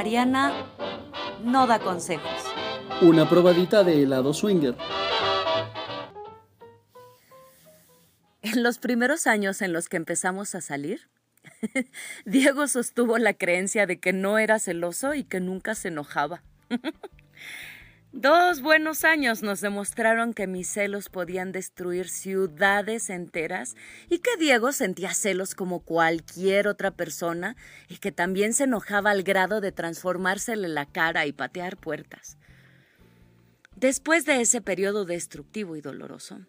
Mariana no da consejos. Una probadita de helado swinger. En los primeros años en los que empezamos a salir, Diego sostuvo la creencia de que no era celoso y que nunca se enojaba. Dos buenos años nos demostraron que mis celos podían destruir ciudades enteras y que Diego sentía celos como cualquier otra persona y que también se enojaba al grado de transformársele la cara y patear puertas. Después de ese periodo destructivo y doloroso,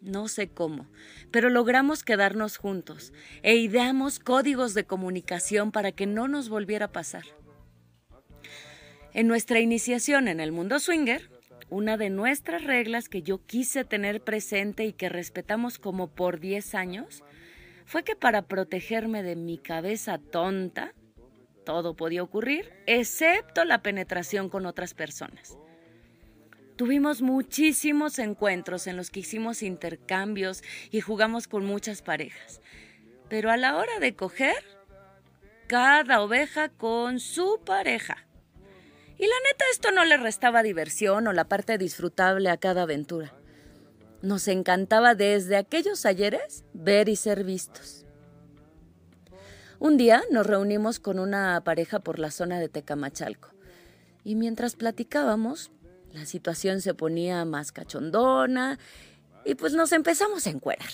no sé cómo, pero logramos quedarnos juntos e ideamos códigos de comunicación para que no nos volviera a pasar. En nuestra iniciación en el mundo swinger, una de nuestras reglas que yo quise tener presente y que respetamos como por 10 años fue que para protegerme de mi cabeza tonta, todo podía ocurrir, excepto la penetración con otras personas. Tuvimos muchísimos encuentros en los que hicimos intercambios y jugamos con muchas parejas. Pero a la hora de coger, cada oveja con su pareja. Y la neta esto no le restaba diversión o la parte disfrutable a cada aventura. Nos encantaba desde aquellos ayeres ver y ser vistos. Un día nos reunimos con una pareja por la zona de Tecamachalco y mientras platicábamos, la situación se ponía más cachondona y pues nos empezamos a encuerar.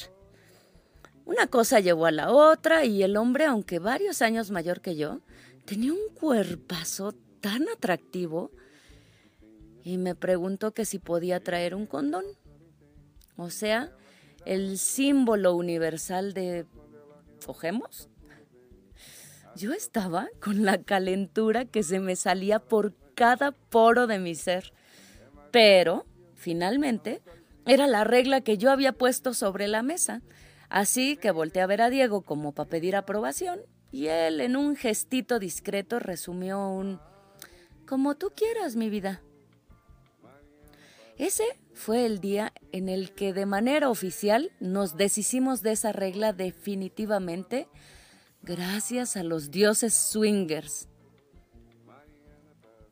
Una cosa llevó a la otra y el hombre, aunque varios años mayor que yo, tenía un cuerpazo tan atractivo y me preguntó que si podía traer un condón. O sea, el símbolo universal de ¿cogemos? Yo estaba con la calentura que se me salía por cada poro de mi ser. Pero, finalmente, era la regla que yo había puesto sobre la mesa. Así que volteé a ver a Diego como para pedir aprobación y él en un gestito discreto resumió un como tú quieras, mi vida. Ese fue el día en el que de manera oficial nos deshicimos de esa regla definitivamente gracias a los dioses swingers.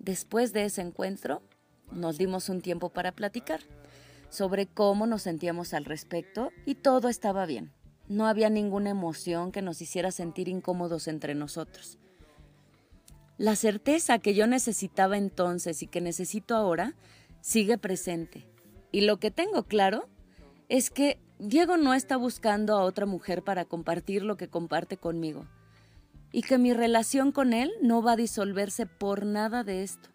Después de ese encuentro, nos dimos un tiempo para platicar sobre cómo nos sentíamos al respecto y todo estaba bien. No había ninguna emoción que nos hiciera sentir incómodos entre nosotros. La certeza que yo necesitaba entonces y que necesito ahora sigue presente. Y lo que tengo claro es que Diego no está buscando a otra mujer para compartir lo que comparte conmigo. Y que mi relación con él no va a disolverse por nada de esto.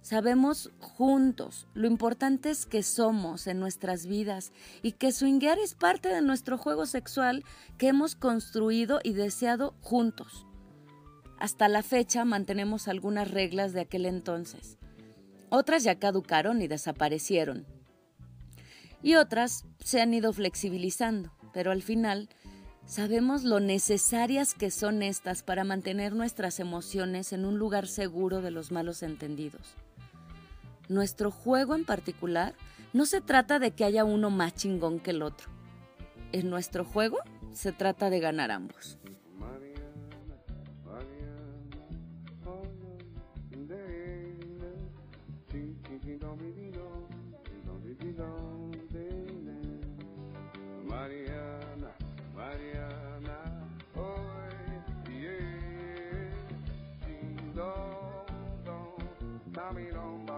Sabemos juntos lo importantes que somos en nuestras vidas y que swinguear es parte de nuestro juego sexual que hemos construido y deseado juntos. Hasta la fecha mantenemos algunas reglas de aquel entonces. Otras ya caducaron y desaparecieron. Y otras se han ido flexibilizando, pero al final sabemos lo necesarias que son estas para mantener nuestras emociones en un lugar seguro de los malos entendidos. Nuestro juego en particular no se trata de que haya uno más chingón que el otro. En nuestro juego se trata de ganar ambos. camino